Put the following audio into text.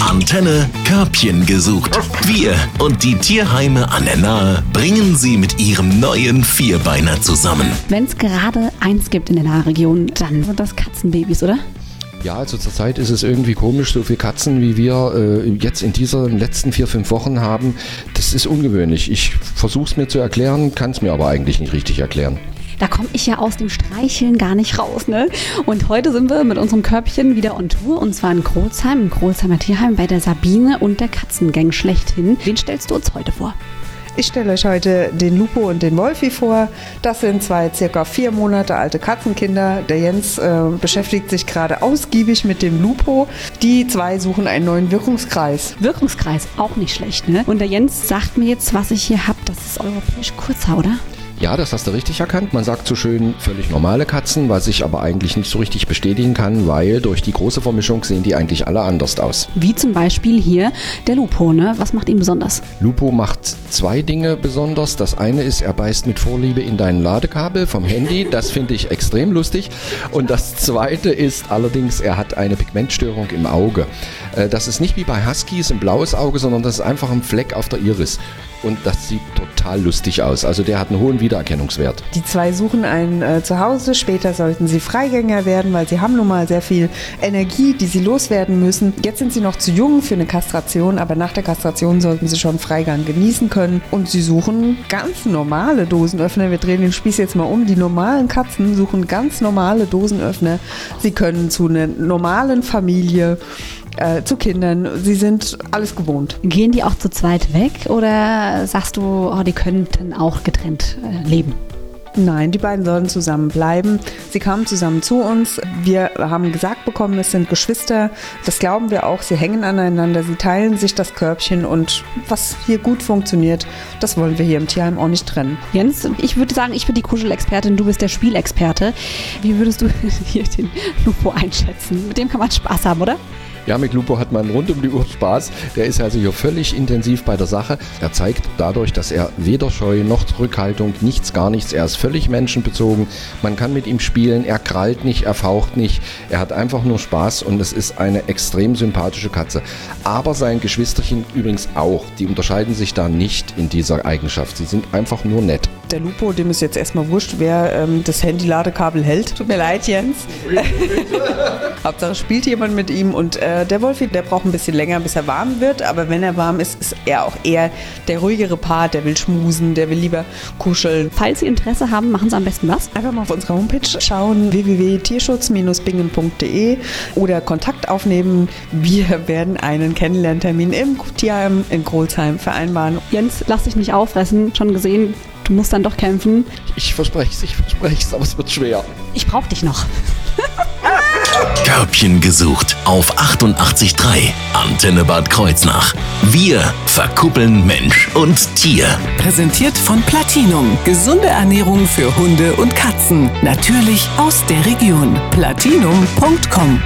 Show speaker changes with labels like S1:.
S1: Antenne Körbchen gesucht. Wir und die Tierheime an der Nahe bringen sie mit ihrem neuen Vierbeiner zusammen.
S2: Wenn es gerade eins gibt in der Nahregion, dann sind das Katzenbabys, oder?
S3: Ja, also zurzeit ist es irgendwie komisch, so viele Katzen wie wir äh, jetzt in diesen letzten vier, fünf Wochen haben. Das ist ungewöhnlich. Ich versuche es mir zu erklären, kann es mir aber eigentlich nicht richtig erklären.
S2: Da komme ich ja aus dem Streicheln gar nicht raus, ne? Und heute sind wir mit unserem Körbchen wieder on Tour und zwar in Krolsheim, im Krolsheimer Tierheim bei der Sabine und der Katzengang schlechthin. Wen stellst du uns heute vor?
S4: Ich stelle euch heute den Lupo und den Wolfi vor. Das sind zwei circa vier Monate alte Katzenkinder. Der Jens äh, beschäftigt sich gerade ausgiebig mit dem Lupo. Die zwei suchen einen neuen Wirkungskreis.
S2: Wirkungskreis, auch nicht schlecht, ne? Und der Jens sagt mir jetzt, was ich hier habe. Das ist europäisch Kurzhaar, oder?
S3: Ja, das hast du richtig erkannt. Man sagt so schön völlig normale Katzen, was ich aber eigentlich nicht so richtig bestätigen kann, weil durch die große Vermischung sehen die eigentlich alle anders aus.
S2: Wie zum Beispiel hier der Lupo, ne? Was macht ihn besonders?
S3: Lupo macht zwei Dinge besonders. Das eine ist, er beißt mit Vorliebe in dein Ladekabel vom Handy. Das finde ich extrem lustig. Und das zweite ist allerdings, er hat eine Pigmentstörung im Auge. Äh, das ist nicht wie bei Huskies ein blaues Auge, sondern das ist einfach ein Fleck auf der Iris. Und das sieht total lustig aus. Also der hat einen hohen Wiedererkennungswert.
S4: Die zwei suchen ein äh, Zuhause. Später sollten sie Freigänger werden, weil sie haben nun mal sehr viel Energie, die sie loswerden müssen. Jetzt sind sie noch zu jung für eine Kastration, aber nach der Kastration sollten sie schon Freigang genießen können. Und sie suchen ganz normale Dosenöffner. Wir drehen den Spieß jetzt mal um. Die normalen Katzen suchen ganz normale Dosenöffner. Sie können zu einer normalen Familie äh, zu Kindern. Sie sind alles gewohnt.
S2: Gehen die auch zu zweit weg oder sagst du, oh, die könnten auch getrennt äh, leben?
S4: Nein, die beiden sollen zusammen bleiben. Sie kamen zusammen zu uns. Wir haben gesagt bekommen, es sind Geschwister. Das glauben wir auch. Sie hängen aneinander, sie teilen sich das Körbchen und was hier gut funktioniert, das wollen wir hier im Tierheim auch nicht trennen.
S2: Jens, ich würde sagen, ich bin die Kuschelexpertin, du bist der Spielexperte. Wie würdest du hier den Lupo einschätzen? Mit dem kann man Spaß haben, oder?
S3: Ja, mit Lupo hat man rund um die Uhr Spaß. Der ist also hier völlig intensiv bei der Sache. Er zeigt dadurch, dass er weder Scheu noch Zurückhaltung, nichts, gar nichts. Er ist völlig menschenbezogen. Man kann mit ihm spielen. Er krallt nicht, er faucht nicht. Er hat einfach nur Spaß und es ist eine extrem sympathische Katze. Aber sein Geschwisterchen übrigens auch. Die unterscheiden sich da nicht in dieser Eigenschaft. Sie sind einfach nur nett.
S4: Der Lupo, dem ist jetzt erstmal wurscht, wer ähm, das Handy-Ladekabel hält. Tut mir leid, Jens. Hauptsache spielt jemand mit ihm und äh, der Wolfi, der braucht ein bisschen länger, bis er warm wird, aber wenn er warm ist, ist er auch eher der ruhigere Part, der will schmusen, der will lieber kuscheln.
S2: Falls Sie Interesse haben, machen Sie am besten was?
S4: Einfach mal auf unsere Homepage schauen, www.tierschutz-bingen.de oder Kontakt aufnehmen. Wir werden einen Kennenlerntermin im Tierheim in Grolsheim vereinbaren.
S2: Jens, lass dich nicht auffressen, schon gesehen, du musst dann doch kämpfen.
S3: Ich verspreche es, ich verspreche es, aber es wird schwer.
S2: Ich brauch dich noch.
S1: Körbchen gesucht auf 88.3 Antenne Bad Kreuznach. Wir verkuppeln Mensch und Tier.
S5: Präsentiert von Platinum. Gesunde Ernährung für Hunde und Katzen. Natürlich aus der Region. Platinum.com